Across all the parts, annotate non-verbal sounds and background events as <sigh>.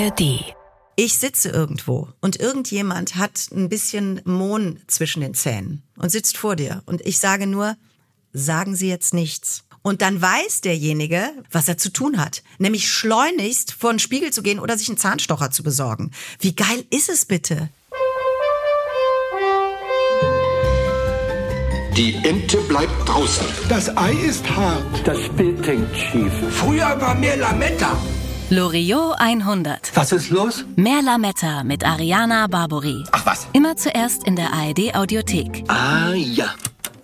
ARD. Ich sitze irgendwo und irgendjemand hat ein bisschen Mohn zwischen den Zähnen und sitzt vor dir und ich sage nur, sagen Sie jetzt nichts. Und dann weiß derjenige, was er zu tun hat, nämlich schleunigst vor den Spiegel zu gehen oder sich einen Zahnstocher zu besorgen. Wie geil ist es bitte? Die Ente bleibt draußen. Das Ei ist hart. Das Bild hängt schief. Früher war mehr Lametta. Loriot 100. Was ist los? Mehr Lametta mit Ariana Barbori. Ach was. Immer zuerst in der ARD Audiothek. Ah ja.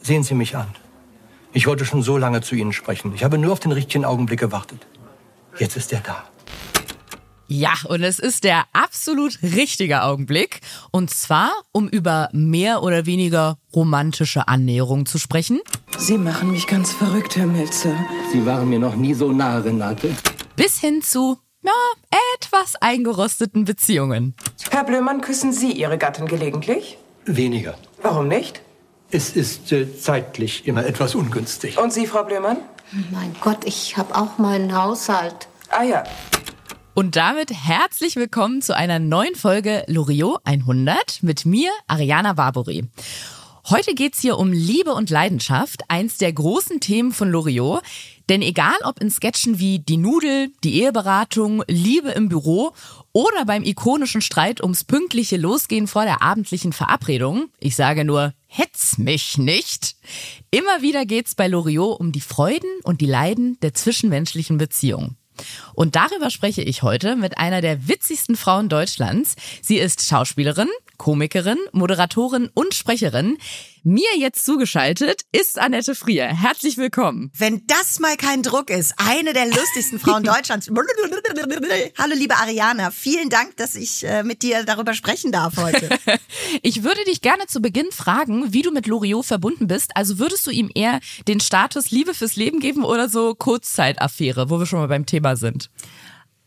Sehen Sie mich an. Ich wollte schon so lange zu Ihnen sprechen. Ich habe nur auf den richtigen Augenblick gewartet. Jetzt ist er da. Ja, und es ist der absolut richtige Augenblick. Und zwar, um über mehr oder weniger romantische Annäherung zu sprechen. Sie machen mich ganz verrückt, Herr Melzer. Sie waren mir noch nie so nah, Renate. Bis hin zu, ja, etwas eingerosteten Beziehungen. Herr Blömann, küssen Sie Ihre Gattin gelegentlich? Weniger. Warum nicht? Es ist äh, zeitlich immer etwas ungünstig. Und Sie, Frau Blömann? Mein Gott, ich habe auch meinen Haushalt. Ah ja. Und damit herzlich willkommen zu einer neuen Folge Loriot 100 mit mir, Ariana Barbori. Heute geht's hier um Liebe und Leidenschaft, eins der großen Themen von Loriot. Denn egal ob in Sketchen wie Die Nudel, die Eheberatung, Liebe im Büro oder beim ikonischen Streit ums pünktliche Losgehen vor der abendlichen Verabredung, ich sage nur, hetz mich nicht. Immer wieder geht's bei Loriot um die Freuden und die Leiden der zwischenmenschlichen Beziehung. Und darüber spreche ich heute mit einer der witzigsten Frauen Deutschlands. Sie ist Schauspielerin, Komikerin, Moderatorin und Sprecherin. Mir jetzt zugeschaltet ist Annette Frier. Herzlich willkommen. Wenn das mal kein Druck ist, eine der lustigsten Frauen <laughs> Deutschlands. Hallo liebe Ariana, vielen Dank, dass ich äh, mit dir darüber sprechen darf heute. <laughs> Ich würde dich gerne zu Beginn fragen, wie du mit Loriot verbunden bist. Also würdest du ihm eher den Status Liebe fürs Leben geben oder so Kurzzeitaffäre, wo wir schon mal beim Thema sind?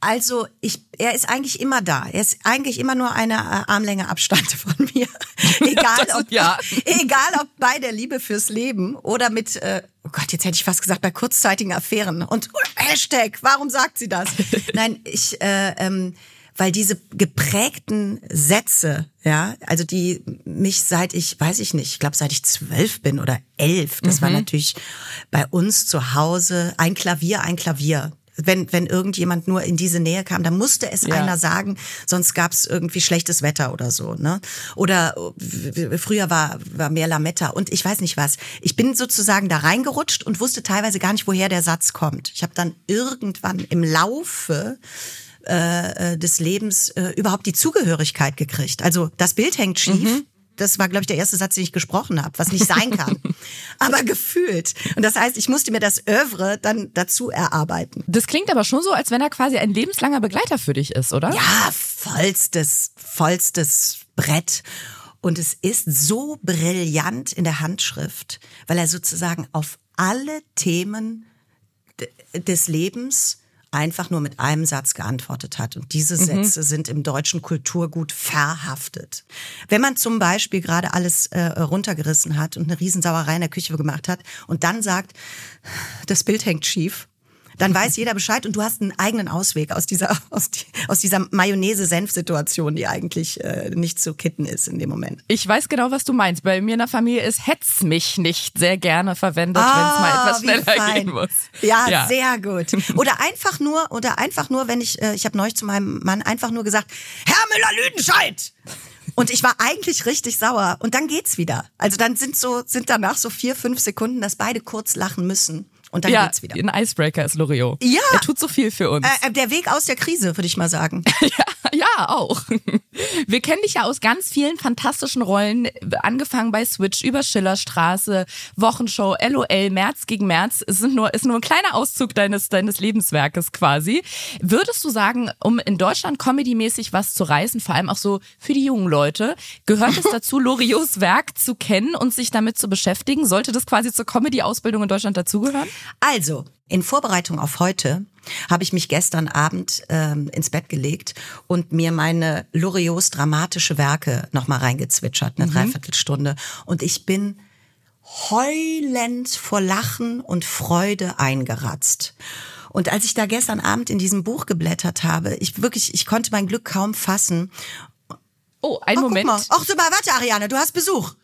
Also ich, er ist eigentlich immer da. Er ist eigentlich immer nur eine äh, Armlänge Abstand <laughs> von mir. egal, Das- ob, ja. egal ob bei der Liebe fürs Leben oder mit, äh, oh Gott, jetzt hätte ich fast gesagt, bei kurzzeitigen Affären. Und Hashtag, warum sagt sie das? <laughs> Nein, ich, äh, ähm, weil diese geprägten Sätze, ja, also die mich seit ich, weiß ich nicht, ich glaube seit ich zwölf bin oder elf, das war natürlich bei uns zu Hause ein Klavier, ein Klavier. Wenn, wenn irgendjemand nur in diese Nähe kam, dann musste es Ja. einer sagen, sonst gab es irgendwie schlechtes Wetter oder so. Ne? Oder äh, früher war, war mehr Lametta und ich weiß nicht was. Ich bin sozusagen da reingerutscht und wusste teilweise gar nicht, woher der Satz kommt. Ich habe dann irgendwann im Laufe äh, des Lebens äh, überhaupt die Zugehörigkeit gekriegt. Also das Bild hängt schief. Das war, glaube ich, der erste Satz, den ich gesprochen habe, was nicht sein kann. <laughs> aber gefühlt. Und das heißt, ich musste mir das Övre dann dazu erarbeiten. Das klingt aber schon so, als wenn er quasi ein lebenslanger Begleiter für dich ist, oder? Ja, vollstes, vollstes Brett. Und es ist so brillant in der Handschrift, weil er sozusagen auf alle Themen des Lebens einfach nur mit einem Satz geantwortet hat. Und diese Sätze sind im deutschen Kulturgut verhaftet. Wenn man zum Beispiel gerade alles äh, runtergerissen hat und eine Riesensauerei in der Küche gemacht hat und dann sagt, das Bild hängt schief, dann weiß jeder Bescheid und du hast einen eigenen Ausweg aus dieser, <laughs> aus, die, aus dieser Mayonnaise-Senf-Situation, die eigentlich äh, nicht zu kitten ist in dem Moment. Ich weiß genau, was du meinst. Bei mir in der Familie ist Hetz mich nicht sehr gerne verwendet, wenn es mal etwas Ah, schneller fein. gehen muss. Ja, sehr gut. Oder einfach nur, oder einfach nur, wenn ich, äh, ich habe neulich zu meinem Mann einfach nur gesagt, Herr Müller-Lüdenscheid! Und ich war eigentlich richtig sauer. Und dann geht's wieder. Also dann sind so, sind danach so vier, fünf Sekunden, dass beide kurz lachen müssen. Und dann ja, geht's wieder. ein Icebreaker ist Loriot. Ja. Er tut so viel für uns. Äh, äh, der Weg aus der Krise, würde ich mal sagen. <laughs> Ja, ja, auch. <laughs> Wir kennen dich ja aus ganz vielen fantastischen Rollen, angefangen bei Switch, über Schillerstraße, Wochenshow, LOL, März gegen März. Es sind nur, ist nur ein kleiner Auszug deines, deines Lebenswerkes quasi. Würdest du sagen, um in Deutschland comedymäßig was zu reißen, vor allem auch so für die jungen Leute, gehört es <laughs> dazu, Loriots Werk zu kennen und sich damit zu beschäftigen? Sollte das quasi zur Comedy-Ausbildung in Deutschland dazugehören? Also, in Vorbereitung auf heute habe ich mich gestern Abend ähm, ins Bett gelegt und mir meine Loriots dramatische Werke nochmal reingezwitschert, eine Dreiviertelstunde. Und ich bin heulend vor Lachen und Freude eingeratzt. Und als ich da gestern Abend in diesem Buch geblättert habe, ich wirklich, ich konnte mein Glück kaum fassen. Oh, einen oh, Moment. Ach, so mal, warte, Ariane, du hast Besuch.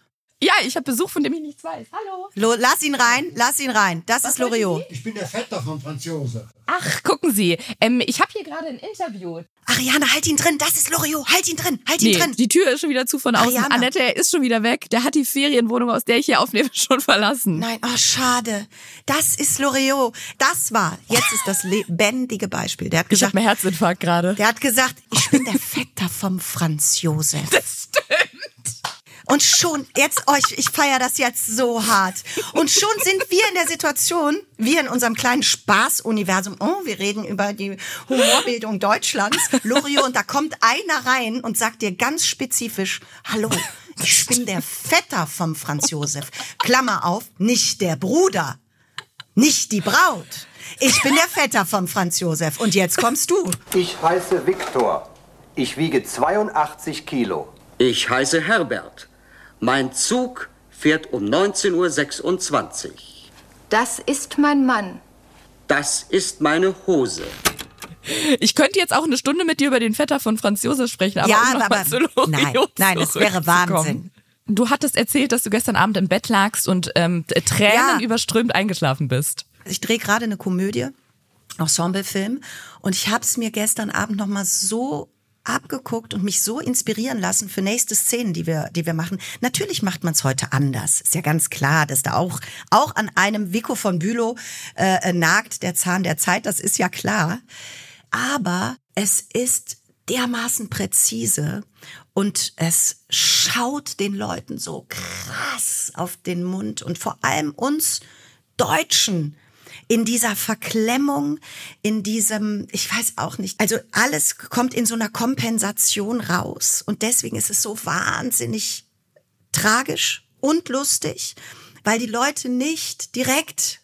Ja, ich habe Besuch, von dem ich nichts weiß. Hallo. Lo, lass ihn rein, lass ihn rein. Das ist Loriot. Ich bin der Vetter von Franz Josef. Ach, gucken Sie. Ähm, ich habe hier gerade ein Interview. Ariane, halt ihn drin, das ist Loriot. Halt ihn drin, halt ihn Nee, drin. die Tür ist schon wieder zu von außen. Ariana. Annette, er ist schon wieder weg. Der hat die Ferienwohnung, aus der ich hier aufnehme, <laughs> schon verlassen. Nein, oh, schade. Das ist Loriot. Das war, jetzt ist das lebendige Beispiel. Der hat Ich habe gesagt, einen Herzinfarkt gerade. der hat gesagt, ich bin der Vetter vom Franz Josef. Das stimmt. Und schon, jetzt, oh, ich, feiere das jetzt so hart. Und schon sind wir in der Situation, wir in unserem kleinen Spaßuniversum, oh, wir reden über die Humorbildung Deutschlands, Loriot, und da kommt einer rein und sagt dir ganz spezifisch, hallo, ich bin der Vetter vom Franz Josef. Klammer auf, nicht der Bruder, nicht die Braut. Ich bin der Vetter vom Franz Josef. Und jetzt kommst du. Ich heiße Viktor. Ich wiege 82 Kilo. Ich heiße Herbert. Mein Zug fährt um 19.26 Uhr. Das ist mein Mann. Das ist meine Hose. Ich könnte jetzt auch eine Stunde mit dir über den Vetter von Franz Josef sprechen, aber Ja, um aber- nein, nein, das wäre. Wahnsinn. Du hattest erzählt, dass du gestern Abend im Bett lagst und ähm, Tränen Ja. überströmt eingeschlafen bist. Ich drehe gerade eine Komödie, Ensemblefilm, und ich habe es mir gestern Abend noch mal so abgeguckt und mich so inspirieren lassen für nächste Szenen, die wir, die wir machen. Natürlich macht man es heute anders. Ist ja ganz klar, dass da auch, auch an einem Vico von Bülow äh, nagt der Zahn der Zeit, das ist ja klar. Aber es ist dermaßen präzise und es schaut den Leuten so krass auf den Mund und vor allem uns Deutschen in dieser Verklemmung, in diesem, ich weiß auch nicht, also alles kommt in so einer Kompensation raus und deswegen ist es so wahnsinnig tragisch und lustig, weil die Leute nicht direkt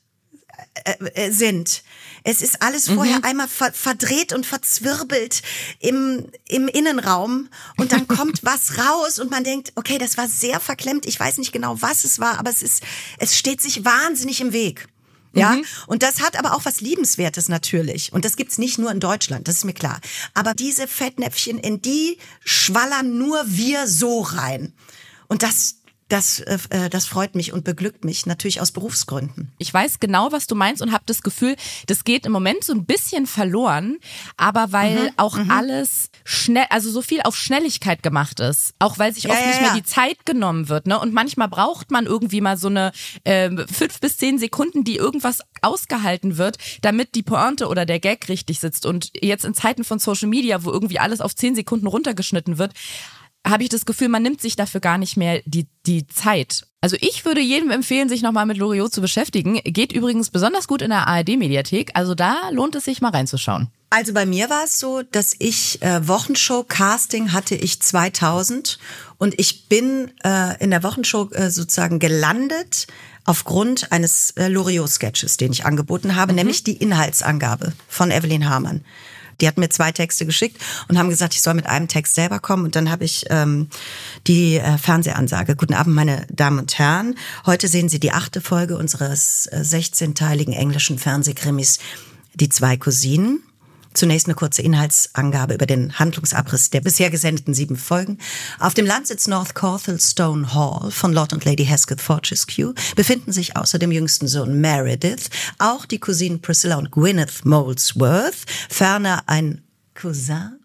äh, äh, sind. Es ist alles vorher einmal ver verdreht und verzwirbelt im, im Innenraum und dann <laughs> kommt was raus und man denkt, okay, das war sehr verklemmt. Ich weiß nicht genau, was es war, aber es ist, es steht sich wahnsinnig im Weg. Ja, und das hat aber auch was Liebenswertes natürlich. Und das gibt's nicht nur in Deutschland, das ist mir klar. Aber diese Fettnäpfchen, in die schwallern nur wir so rein. Und das, das, äh, das freut mich und beglückt mich natürlich aus Berufsgründen. Ich weiß genau, was du meinst und habe das Gefühl, das geht im Moment so ein bisschen verloren, aber weil Mhm, auch alles schnell, also so viel auf Schnelligkeit gemacht ist, auch weil sich Ja, oft ja, nicht mehr ja. die Zeit genommen wird, ne? Und manchmal braucht man irgendwie mal so eine ähm, fünf bis zehn Sekunden, die irgendwas ausgehalten wird, damit die Pointe oder der Gag richtig sitzt. Und jetzt in Zeiten von Social Media, wo irgendwie alles auf zehn Sekunden runtergeschnitten wird, habe ich das Gefühl, man nimmt sich dafür gar nicht mehr die, die Zeit. Also ich würde jedem empfehlen, sich nochmal mit Loriot zu beschäftigen. Geht übrigens besonders gut in der ARD-Mediathek. Also da lohnt es sich mal reinzuschauen. Also bei mir war es so, dass ich äh, Wochenshow-Casting hatte ich 2000 und ich bin äh, in der Wochenshow äh, sozusagen gelandet aufgrund eines äh, Loriot-Sketches, den ich angeboten habe, nämlich die Inhaltsangabe von Evelyn Hamann. Die hat mir zwei Texte geschickt und haben gesagt, ich soll mit einem Text selber kommen. Und dann habe ich ähm, die äh, Fernsehansage. Guten Abend, meine Damen und Herren. Heute sehen Sie die achte Folge unseres äh, 16-teiligen englischen Fernsehkrimis Die zwei Cousinen. Zunächst eine kurze Inhaltsangabe über den Handlungsabriss der bisher gesendeten sieben Folgen. Auf dem Landsitz North Corthelstone Hall von Lord und Lady Hesketh Fortescue befinden sich außer dem jüngsten Sohn Meredith auch die Cousinen Priscilla und Gwyneth Molesworth, ferner ein Cousin.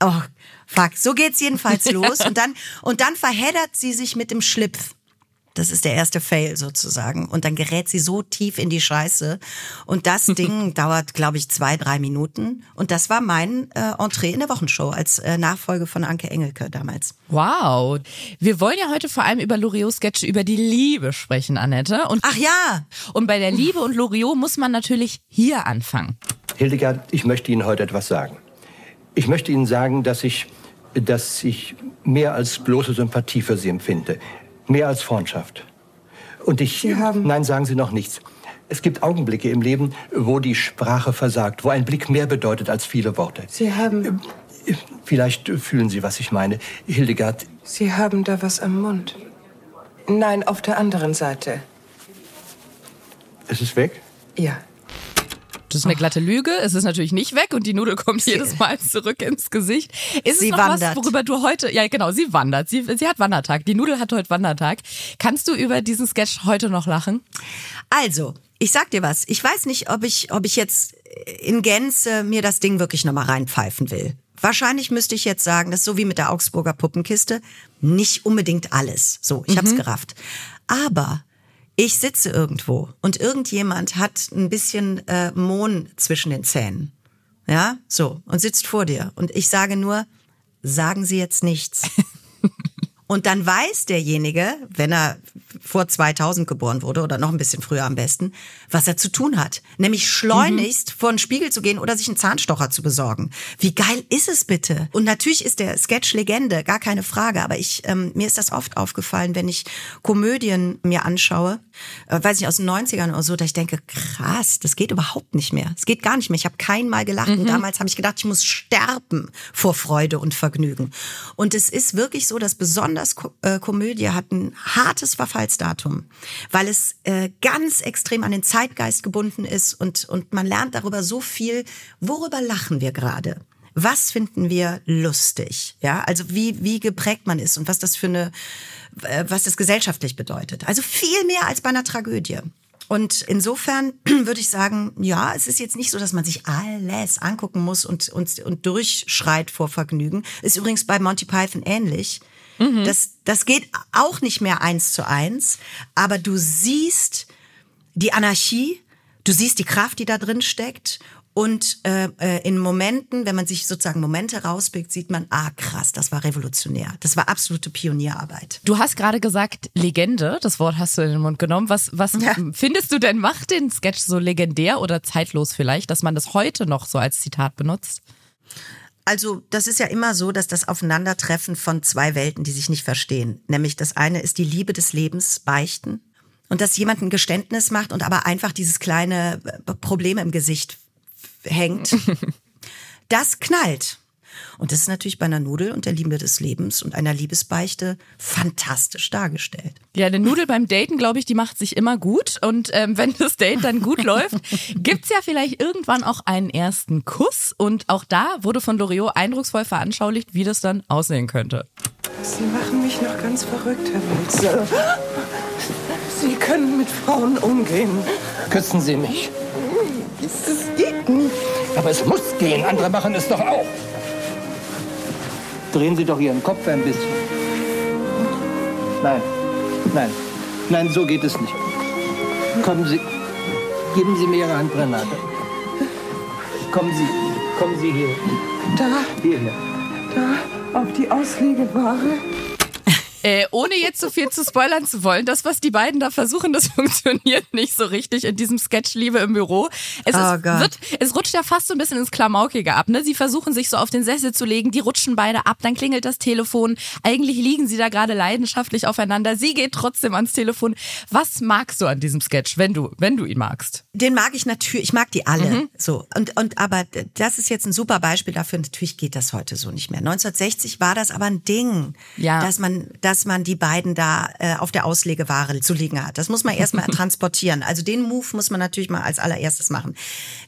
Oh, fuck, so geht's jedenfalls <laughs> los. Und dann, und dann verheddert sie sich mit dem Schlipf. Das ist der erste Fail sozusagen. Und dann gerät sie so tief in die Scheiße. Und das <laughs> Ding dauert, glaube ich, zwei, drei Minuten. Und das war mein äh, Entree in der Wochenshow als äh, Nachfolge von Anke Engelke damals. Wow. Wir wollen ja heute vor allem über Loriot-Sketche über die Liebe sprechen, Annette. Und, Ach ja, und bei der Liebe und Loriot muss man natürlich hier anfangen. Hildegard, ich möchte Ihnen heute etwas sagen. Ich möchte Ihnen sagen, dass ich, dass ich mehr als bloße Sympathie für Sie empfinde. Mehr als Freundschaft. Und ich. Sie haben- Nein, sagen Sie noch nichts. Es gibt Augenblicke im Leben, wo die Sprache versagt, wo ein Blick mehr bedeutet als viele Worte. Sie haben, Vielleicht fühlen Sie, was ich meine. Hildegard, Sie haben da was am Mund. Nein, auf der anderen Seite. ist es weg? Ja. Das ist eine glatte Lüge. Es ist natürlich nicht weg und die Nudel kommt jedes Mal zurück ins Gesicht. Ist Sie es noch wandert. was, worüber du heute, ja genau, sie wandert. Sie, sie hat Wandertag. Die Nudel hat heute Wandertag. Kannst du über diesen Sketch heute noch lachen? Also, ich sag dir was. Ich weiß nicht, ob ich, ob ich jetzt in Gänze mir das Ding wirklich nochmal reinpfeifen will. Wahrscheinlich müsste ich jetzt sagen, das ist so wie mit der Augsburger Puppenkiste, nicht unbedingt alles. So, ich hab's gerafft. Aber ich sitze irgendwo und irgendjemand hat ein bisschen äh, Mohn zwischen den Zähnen. Ja, so, und sitzt vor dir. Und ich sage nur, sagen Sie jetzt nichts. <laughs> Und dann weiß derjenige, wenn er vor 2000 geboren wurde oder noch ein bisschen früher am besten, was er zu tun hat. Nämlich schleunigst vor den Spiegel zu gehen oder sich einen Zahnstocher zu besorgen. Wie geil ist es bitte? Und natürlich ist der Sketch Legende, gar keine Frage. Aber ich, ähm, mir ist das oft aufgefallen, wenn ich Komödien mir anschaue, äh, weiß nicht, aus den 90ern oder so, dass ich denke, krass, das geht überhaupt nicht mehr. Es geht gar nicht mehr. Ich habe kein Mal gelacht. Und damals habe ich gedacht, ich muss sterben vor Freude und Vergnügen. Und es ist wirklich so, dass besonders Ko äh, Komödie hat ein hartes Verfallsdatum, weil es äh, ganz extrem an den Zeitgeist gebunden ist und, und man lernt darüber so viel, worüber lachen wir gerade. Was finden wir lustig? Ja, also wie, wie geprägt man ist und was das für eine, äh, was das gesellschaftlich bedeutet. Also viel mehr als bei einer Tragödie. Und insofern <clears throat> würde ich sagen, ja, es ist jetzt nicht so, dass man sich alles angucken muss und, und, und durchschreit vor Vergnügen. Ist übrigens bei Monty Python ähnlich. Das, das geht auch nicht mehr eins zu eins, aber du siehst die Anarchie, du siehst die Kraft, die da drin steckt. Und äh, äh, in Momenten, wenn man sich sozusagen Momente rauspickt, sieht man, ah krass, das war revolutionär. Das war absolute Pionierarbeit. Du hast gerade gesagt, Legende, das Wort hast du in den Mund genommen. Was, was Ja. findest du denn, macht den Sketch so legendär oder zeitlos vielleicht, dass man das heute noch so als Zitat benutzt? Also das ist ja immer so, dass das Aufeinandertreffen von zwei Welten, die sich nicht verstehen. Nämlich das eine ist die Liebe des Lebens, Beichten. Und dass jemand ein Geständnis macht und aber einfach dieses kleine äh, Problem im Gesicht hängt. <laughs> Das knallt. Und das ist natürlich bei einer Nudel und der Liebe des Lebens und einer Liebesbeichte fantastisch dargestellt. Ja, eine Nudel beim Daten, glaube ich, die macht sich immer gut. Und ähm, wenn das Date dann gut läuft, <laughs> gibt's ja vielleicht irgendwann auch einen ersten Kuss. Und auch da wurde von Loriot eindrucksvoll veranschaulicht, wie das dann aussehen könnte. Sie machen mich noch ganz verrückt, Herr Wilzer. Sie können mit Frauen umgehen. Küssen Sie mich. Das geht nicht. Aber es muss gehen, andere machen es doch auch. Drehen Sie doch Ihren Kopf ein bisschen. Nein, nein, nein, so geht es nicht. Kommen Sie, geben Sie mir Ihre Hand, Renate. Kommen Sie, kommen Sie hier, Da, hierher. da, auf die Auslegeware. Äh, ohne jetzt so viel zu spoilern zu wollen, das, was die beiden da versuchen, das <laughs> funktioniert nicht so richtig in diesem Sketch Liebe im Büro. Es, Oh ist, Gott. wird, es rutscht ja fast so ein bisschen ins Klamaukige ab. Ne? Sie versuchen sich so auf den Sessel zu legen, die rutschen beide ab, dann klingelt das Telefon. Eigentlich liegen sie da gerade leidenschaftlich aufeinander. Sie geht trotzdem ans Telefon. Was magst du an diesem Sketch, wenn du, wenn du ihn magst? Den mag ich natürlich, ich mag die alle. So. Und, und aber das ist jetzt ein super Beispiel dafür. Natürlich geht das heute so nicht mehr. 1960 war das aber ein Ding, Ja. dass man, dass man die beiden da äh, auf der Auslegeware zu liegen hat. Das muss man erstmal <laughs> transportieren. Also den Move muss man natürlich mal als allererstes machen.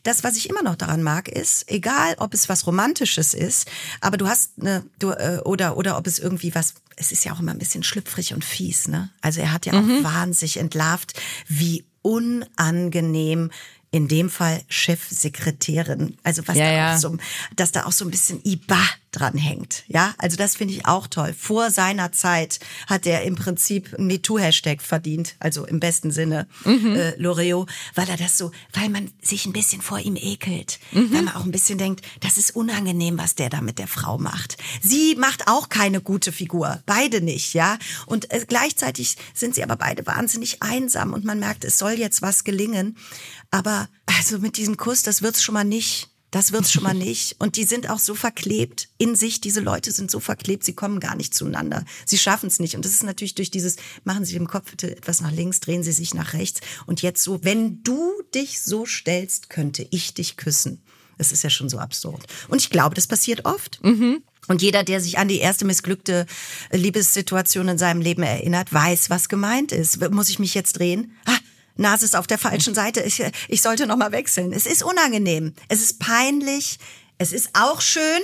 Das, was ich immer noch daran mag, ist, egal ob es was Romantisches ist, aber du hast eine, du, äh, oder, oder ob es irgendwie was, es ist ja auch immer ein bisschen schlüpfrig und fies, ne? Also er hat ja auch wahnsinnig entlarvt, wie unangenehm in dem Fall Chefsekretärin, also was Ja, da ja. auch so, dass da auch so ein bisschen Iba dran hängt, ja, also das finde ich auch toll. Vor seiner Zeit hat er im Prinzip einen MeToo-Hashtag verdient, also im besten Sinne, Mhm. äh, L'Oreal, weil er das so, weil man sich ein bisschen vor ihm ekelt, Mhm. weil man auch ein bisschen denkt, das ist unangenehm, was der da mit der Frau macht. Sie macht auch keine gute Figur, beide nicht, ja, und äh, gleichzeitig sind sie aber beide wahnsinnig einsam und man merkt, es soll jetzt was gelingen, aber also mit diesem Kuss, das wird's schon mal nicht. Das wird's schon mal nicht. Und die sind auch so verklebt in sich. Diese Leute sind so verklebt, sie kommen gar nicht zueinander. Sie schaffen es nicht. Und das ist natürlich durch dieses, machen Sie im Kopf bitte etwas nach links, drehen Sie sich nach rechts. Und jetzt so, wenn du dich so stellst, könnte ich dich küssen. Das ist ja schon so absurd. Und ich glaube, das passiert oft. Und jeder, der sich an die erste missglückte Liebessituation in seinem Leben erinnert, weiß, was gemeint ist. Muss ich mich jetzt drehen? Ah, Nase ist auf der falschen Seite. Ich, ich sollte noch mal wechseln. Es ist unangenehm. Es ist peinlich. Es ist auch schön.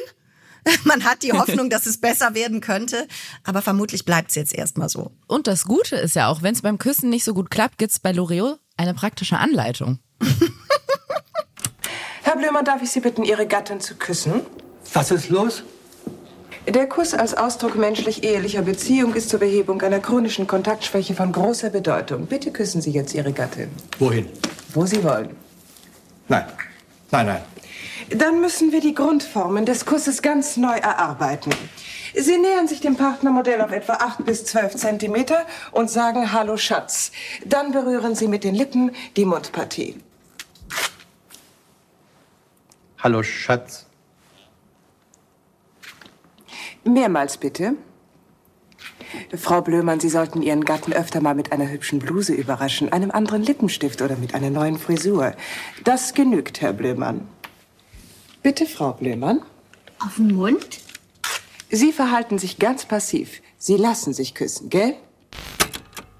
<laughs> Man hat die <laughs> Hoffnung, dass es besser werden könnte, aber vermutlich bleibt es jetzt erstmal so. Und das Gute ist ja auch, wenn es beim Küssen nicht so gut klappt, gibt's bei L'Oreal eine praktische Anleitung. <laughs> Herr Blömer, darf ich Sie bitten, Ihre Gattin zu küssen? Was ist los? Der Kuss als Ausdruck menschlich-ehelicher Beziehung ist zur Behebung einer chronischen Kontaktschwäche von großer Bedeutung. Bitte küssen Sie jetzt Ihre Gattin. Wohin? Wo Sie wollen. Nein. Nein, nein. Dann müssen wir die Grundformen des Kusses ganz neu erarbeiten. Sie nähern sich dem Partnermodell auf etwa 8 bis 12 Zentimeter und sagen Hallo Schatz. Dann berühren Sie mit den Lippen die Mundpartie. Hallo, Schatz. Mehrmals bitte. Frau Blömann, Sie sollten Ihren Gatten öfter mal mit einer hübschen Bluse überraschen, einem anderen Lippenstift oder mit einer neuen Frisur. Das genügt, Herr Blömann. Bitte, Frau Blömann. Auf den Mund? Sie verhalten sich ganz passiv. Sie lassen sich küssen, gell?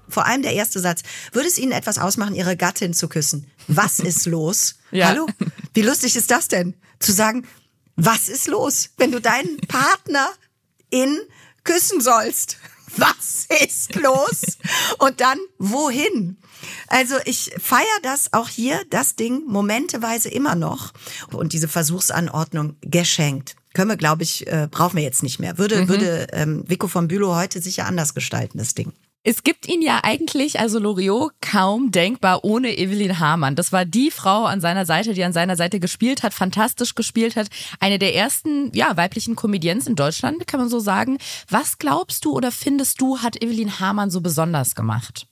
Vor allem der erste Satz. Würde es Ihnen etwas ausmachen, Ihre Gattin zu küssen? Was <laughs> ist los? Ja. Hallo? Wie lustig ist das denn? Zu sagen, was ist los, wenn du deinen Partner in küssen sollst? <laughs> Was ist los? Und dann wohin? Also ich feiere das auch hier, das Ding, momenteweise immer noch. Und diese Versuchsanordnung geschenkt. Können wir, glaube ich, äh, brauchen wir jetzt nicht mehr. Würde, würde ähm, Vico von Bülow heute sicher anders gestalten, das Ding. Es gibt ihn ja eigentlich, also Loriot, kaum denkbar ohne Evelyn Hamann. Das war die Frau an seiner Seite, die an seiner Seite gespielt hat, fantastisch gespielt hat. Eine der ersten, ja, weiblichen Comedians in Deutschland, kann man so sagen. Was glaubst du oder findest du, hat Evelyn Hamann so besonders gemacht?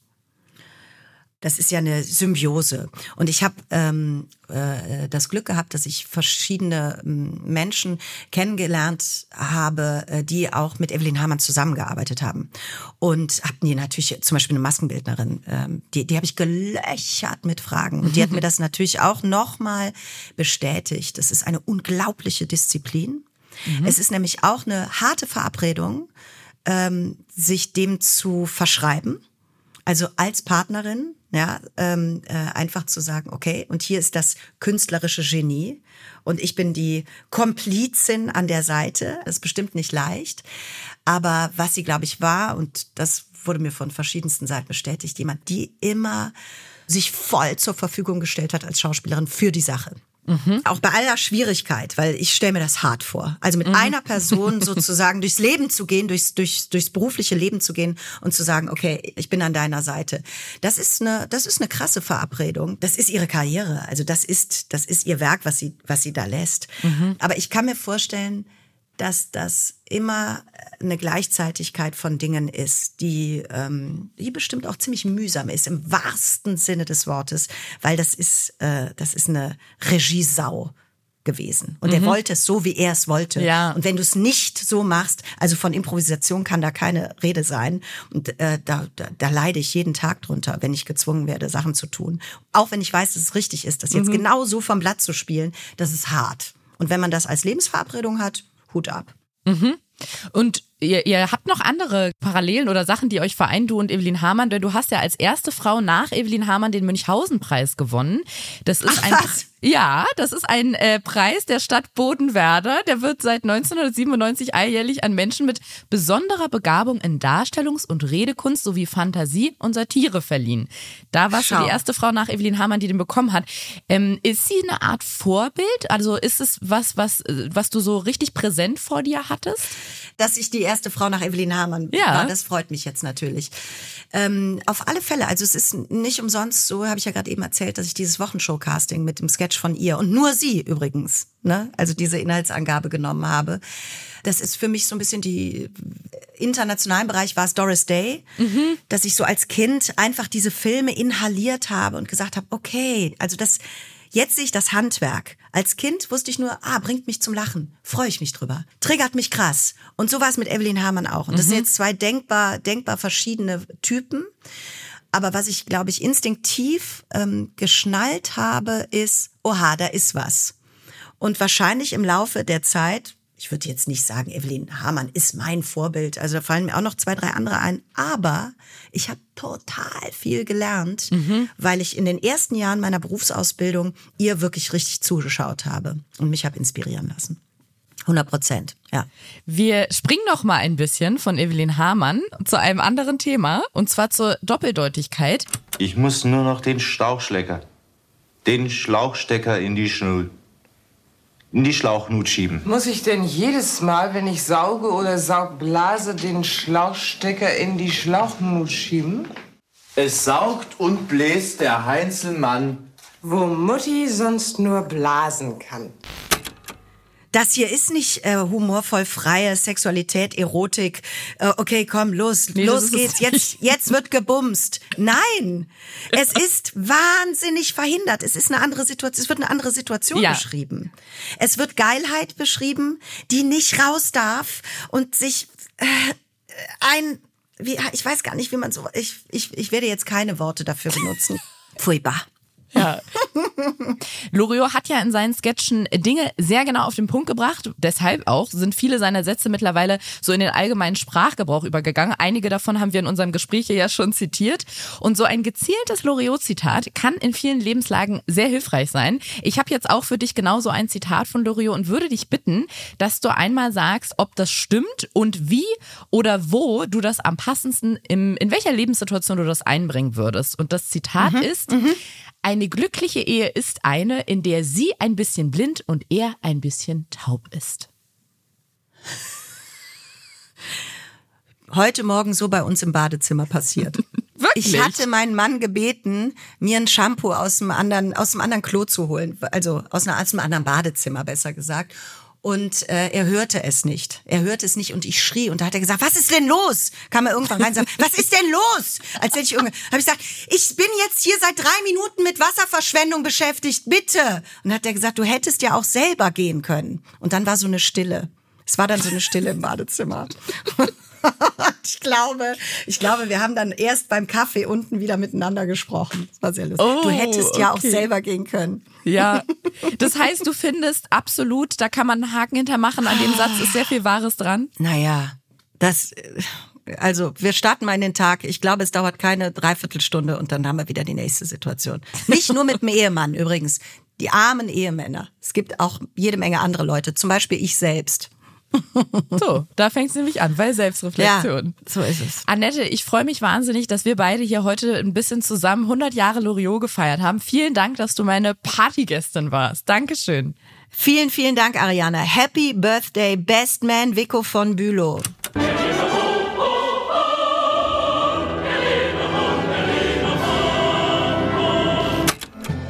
Das ist ja eine Symbiose. Und ich habe ähm, äh, das Glück gehabt, dass ich verschiedene ähm, Menschen kennengelernt habe, äh, die auch mit Evelyn Hamann zusammengearbeitet haben. Und hatten die natürlich zum Beispiel eine Maskenbildnerin, ähm, die, die habe ich gelöchert mit Fragen. Und die hat mir das <laughs> natürlich auch nochmal bestätigt. Das ist eine unglaubliche Disziplin. Es ist nämlich auch eine harte Verabredung, ähm, sich dem zu verschreiben. Also als Partnerin, ja, ähm, äh, einfach zu sagen, okay, und hier ist das künstlerische Genie und ich bin die Komplizin an der Seite. Das ist bestimmt nicht leicht, aber was sie, glaube ich, war und das wurde mir von verschiedensten Seiten bestätigt, jemand, die immer sich voll zur Verfügung gestellt hat als Schauspielerin für die Sache. Auch bei aller Schwierigkeit, weil ich stelle mir das hart vor. Also mit einer Person <laughs> sozusagen durchs Leben zu gehen, durchs, durchs, durchs berufliche Leben zu gehen und zu sagen, okay, ich bin an deiner Seite. Das ist eine, das ist eine krasse Verabredung. Das ist ihre Karriere. Also das ist, das ist ihr Werk, was sie, was sie da lässt. Aber ich kann mir vorstellen, dass das immer eine Gleichzeitigkeit von Dingen ist, die, ähm, die bestimmt auch ziemlich mühsam ist, im wahrsten Sinne des Wortes, weil das ist, äh, das ist eine Regiesau gewesen. Und er wollte es so, wie er es wollte. Ja. Und wenn du es nicht so machst, also von Improvisation kann da keine Rede sein. Und äh, da, da, da leide ich jeden Tag drunter, wenn ich gezwungen werde, Sachen zu tun. Auch wenn ich weiß, dass es richtig ist, das jetzt genau so vom Blatt zu spielen, das ist hart. Und wenn man das als Lebensverabredung hat, Hut ab. Und ihr, ihr habt noch andere Parallelen oder Sachen, die euch vereinen, du und Evelyn Hamann, denn du hast ja als erste Frau nach Evelyn Hamann den Münchhausen-Preis gewonnen. Das ist Ach, ein was? ja, das ist ein äh, Preis der Stadt Bodenwerder. Der wird seit 1997 alljährlich an Menschen mit besonderer Begabung in Darstellungs- und Redekunst sowie Fantasie und Satire verliehen. Da warst du Schau. die erste Frau nach Evelyn Hamann, die den bekommen hat. Ähm, ist sie eine Art Vorbild? Also ist es was, was, äh, was du so richtig präsent vor dir hattest? dass ich die erste Frau nach Evelyn Hamann Ja. war. Das freut mich jetzt natürlich. Ähm, auf alle Fälle, also es ist nicht umsonst so, habe ich ja gerade eben erzählt, dass ich dieses Wochenshow-Casting mit dem Sketch von ihr und nur sie übrigens, ne, also diese Inhaltsangabe genommen habe. Das ist für mich so ein bisschen die internationalen Bereich war es Doris Day, dass ich so als Kind einfach diese Filme inhaliert habe und gesagt habe, okay, also das Jetzt sehe ich das Handwerk. Als Kind wusste ich nur, ah, bringt mich zum Lachen. Freue ich mich drüber. Triggert mich krass. Und so war es mit Evelyn Hamann auch. Und das sind jetzt zwei denkbar, denkbar verschiedene Typen. Aber was ich, glaube ich, instinktiv ähm, geschnallt habe, ist, oha, da ist was. Und wahrscheinlich im Laufe der Zeit, ich würde jetzt nicht sagen, Evelyn Hamann ist mein Vorbild. Also da fallen mir auch noch zwei, drei andere ein. Aber ich habe total viel gelernt, mhm. weil ich in den ersten Jahren meiner Berufsausbildung ihr wirklich richtig zugeschaut habe und mich habe inspirieren lassen. 100 Prozent, ja. Wir springen noch mal ein bisschen von Evelyn Hamann zu einem anderen Thema und zwar zur Doppeldeutigkeit. Ich muss nur noch den Stauchschlecker, den Schlauchstecker in die Schnur in die Schlauchnut schieben. Muss ich denn jedes Mal, wenn ich sauge oder saugblase, den Schlauchstecker in die Schlauchnut schieben? Es saugt und bläst der Heinzelmann, wo Mutti sonst nur blasen kann. Das hier ist nicht äh, humorvoll freie Sexualität, Erotik. Äh, okay, komm, los, nee, los geht's. <laughs> Jetzt, jetzt wird gebumst. Nein, es ist wahnsinnig verhindert. Es ist eine andere Situation. Es wird eine andere Situation ja. beschrieben. Es wird Geilheit beschrieben, die nicht raus darf und sich äh, ein wie, ich weiß gar nicht, wie man so. Ich, ich, ich werde jetzt keine Worte dafür benutzen. <laughs> Furchtbar. Ja. Loriot hat ja in seinen Sketchen Dinge sehr genau auf den Punkt gebracht. Deshalb auch sind viele seiner Sätze mittlerweile so in den allgemeinen Sprachgebrauch übergegangen. Einige davon haben wir in unserem Gespräch hier ja schon zitiert. Und so ein gezieltes Loriot-Zitat kann in vielen Lebenslagen sehr hilfreich sein. Ich habe jetzt auch für dich genauso ein Zitat von Loriot und würde dich bitten, dass du einmal sagst, ob das stimmt und wie oder wo du das am passendsten, im, in welcher Lebenssituation du das einbringen würdest. Und das Zitat mhm. ist, mhm. Eine glückliche Ehe ist eine, in der sie ein bisschen blind und er ein bisschen taub ist. Heute Morgen so bei uns im Badezimmer passiert. <laughs> Wirklich? Ich hatte meinen Mann gebeten, mir ein Shampoo aus dem anderen, aus dem anderen Klo zu holen, also aus, einer, aus einem anderen Badezimmer besser gesagt und äh, er hörte es nicht. Er hörte es nicht und ich schrie und da hat er gesagt, was ist denn los? Kam er irgendwann rein und sagt, was ist denn los? Als hätte ich irgendwie, habe ich gesagt, ich bin jetzt hier seit drei Minuten mit Wasserverschwendung beschäftigt, bitte. Und hat er gesagt, du hättest ja auch selber gehen können. Und dann war so eine Stille. Es war dann so eine Stille im Badezimmer. <laughs> ich glaube, ich glaube, wir haben dann erst beim Kaffee unten wieder miteinander gesprochen. Das war sehr lustig. Oh, du hättest ja okay. auch selber gehen können. Ja. Das heißt, du findest absolut, da kann man einen Haken hintermachen, an dem Satz ist sehr viel Wahres dran. Naja, das, also wir starten mal in den Tag. Ich glaube, es dauert keine Dreiviertelstunde und dann haben wir wieder die nächste Situation. Nicht nur mit dem Ehemann übrigens. Die armen Ehemänner. Es gibt auch jede Menge andere Leute, zum Beispiel ich selbst. <laughs> So, da fängt es nämlich an, bei Selbstreflexion. Ja, so ist es. Annette, ich freue mich wahnsinnig, dass wir beide hier heute ein bisschen zusammen 100 Jahre Loriot gefeiert haben. Vielen Dank, dass du meine Partygästin warst. Dankeschön. Vielen, vielen Dank, Ariana. Happy Birthday, Best Man Vico von Bülow.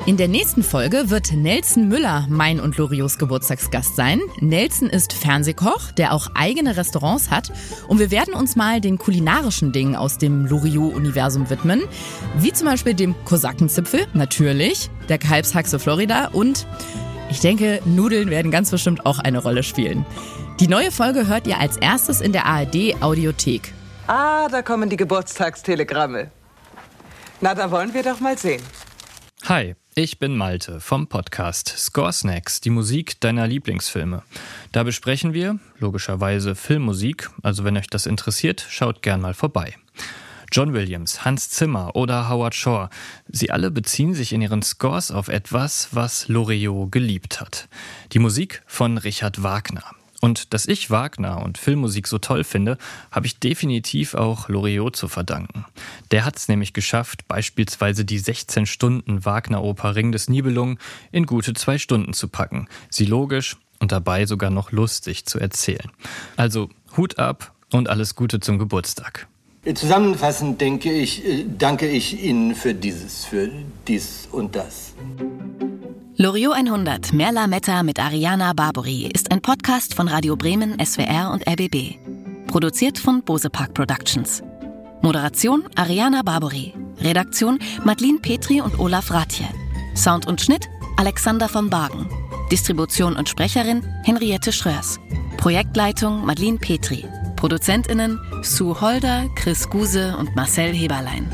In der nächsten Folge wird Nelson Müller mein und Loriots Geburtstagsgast sein. Nelson ist Fernsehkoch, der auch eigene Restaurants hat. Und wir werden uns mal den kulinarischen Dingen aus dem Loriot-Universum widmen. Wie zum Beispiel dem Kosakenzipfel, natürlich, der Kalbshaxe Florida und ich denke, Nudeln werden ganz bestimmt auch eine Rolle spielen. Die neue Folge hört ihr als erstes in der ARD Audiothek. Ah, da kommen die Geburtstagstelegramme. Na, da wollen wir doch mal sehen. Hi, ich bin Malte vom Podcast Score Snacks, die Musik deiner Lieblingsfilme. Da besprechen wir, logischerweise, Filmmusik, also wenn euch das interessiert, schaut gern mal vorbei. John Williams, Hans Zimmer oder Howard Shore, sie alle beziehen sich in ihren Scores auf etwas, was Loriot geliebt hat. Die Musik von Richard Wagner. Und dass ich Wagner und Filmmusik so toll finde, habe ich definitiv auch Loriot zu verdanken. Der hat es nämlich geschafft, beispielsweise die 16 Stunden Wagner-Oper Ring des Nibelungen in gute zwei Stunden zu packen, sie logisch und dabei sogar noch lustig zu erzählen. Also Hut ab und alles Gute zum Geburtstag. Zusammenfassend denke ich, äh, danke ich Ihnen für dieses, für dies und das. Loriot 100 Merla Metta mit Ariana Barbori ist ein Podcast von Radio Bremen, SWR und RBB. Produziert von Bose Park Productions. Moderation Ariana Barbori. Redaktion Madeline Petri und Olaf Ratje. Sound und Schnitt Alexander von Bargen. Distribution und Sprecherin Henriette Schröers. Projektleitung Madeline Petri. ProduzentInnen Sue Holder, Chris Guse und Marcel Heberlein.